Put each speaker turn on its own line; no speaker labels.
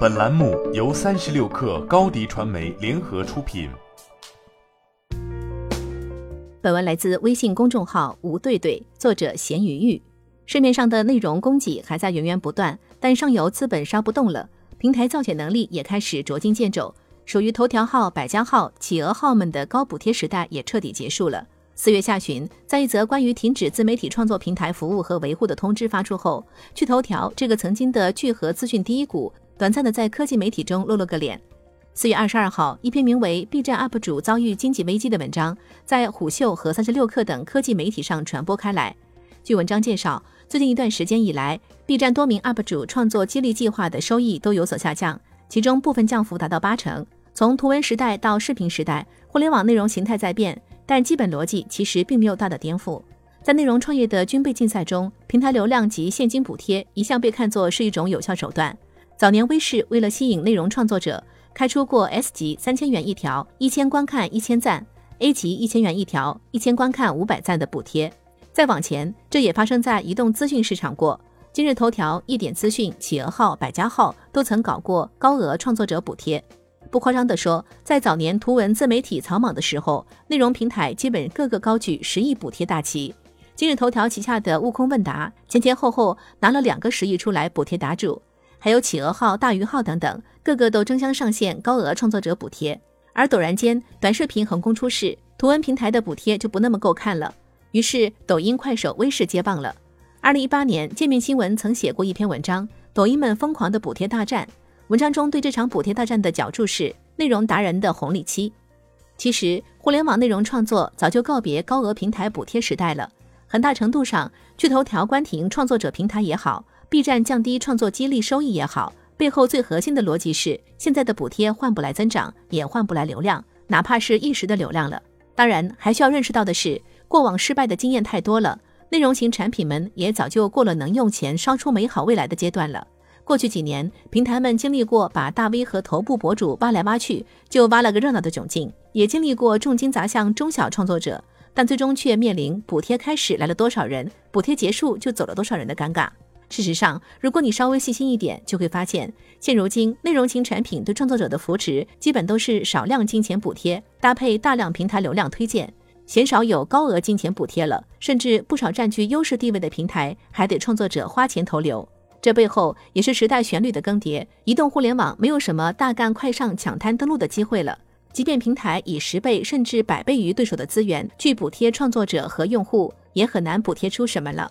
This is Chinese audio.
本栏目由三十六氪高低传媒联合出品。
本文来自微信公众号“吴对对”，作者咸鱼玉。市面上的内容供给还在源源不断，但上游资本杀不动了，平台造血能力也开始捉襟见肘。属于头条号、百家号、企鹅号们的高补贴时代也彻底结束了。四月下旬，在一则关于停止自媒体创作平台服务和维护的通知发出后，趣头条这个曾经的聚合资讯第一股，短暂的在科技媒体中露了个脸。四月二十二号，一篇名为《B 站 UP 主遭遇经济危机》的文章，在虎嗅和三十六氪等科技媒体上传播开来。据文章介绍，最近一段时间以来，B 站多名 UP 主创作激励计划的收益都有所下降，其中部分降幅达到八成。从图文时代到视频时代，互联网内容形态在变。但基本逻辑其实并没有大的颠覆。在内容创业的军备竞赛中，平台流量及现金补贴一向被看作是一种有效手段。早年微视为了吸引内容创作者，开出过 S 级三千元一条，一千观看一千赞；A 级一千元一条，一千观看五百赞的补贴。再往前，这也发生在移动资讯市场过。今日头条、一点资讯、企鹅号、百家号都曾搞过高额创作者补贴。不夸张地说，在早年图文自媒体草莽的时候，内容平台基本个个高举十亿补贴大旗。今日头条旗下的悟空问答前前后后拿了两个十亿出来补贴答主，还有企鹅号、大鱼号等等，个个都争相上线高额创作者补贴。而陡然间，短视频横空出世，图文平台的补贴就不那么够看了，于是抖音、快手、微视接棒了。二零一八年，界面新闻曾写过一篇文章《抖音们疯狂的补贴大战》。文章中对这场补贴大战的角注是内容达人的红利期。其实，互联网内容创作早就告别高额平台补贴时代了。很大程度上，去头条关停创作者平台也好，B 站降低创作激励收益也好，背后最核心的逻辑是：现在的补贴换不来增长，也换不来流量，哪怕是一时的流量了。当然，还需要认识到的是，过往失败的经验太多了，内容型产品们也早就过了能用钱烧出美好未来的阶段了。过去几年，平台们经历过把大 V 和头部博主挖来挖去，就挖了个热闹的窘境，也经历过重金砸向中小创作者，但最终却面临补贴开始来了多少人，补贴结束就走了多少人的尴尬。事实上，如果你稍微细心一点，就会发现，现如今内容型产品对创作者的扶持，基本都是少量金钱补贴搭配大量平台流量推荐，鲜少有高额金钱补贴了，甚至不少占据优势地位的平台还得创作者花钱投流。这背后也是时代旋律的更迭。移动互联网没有什么大干快上、抢滩登陆的机会了。即便平台以十倍甚至百倍于对手的资源去补贴创作者和用户，也很难补贴出什么了。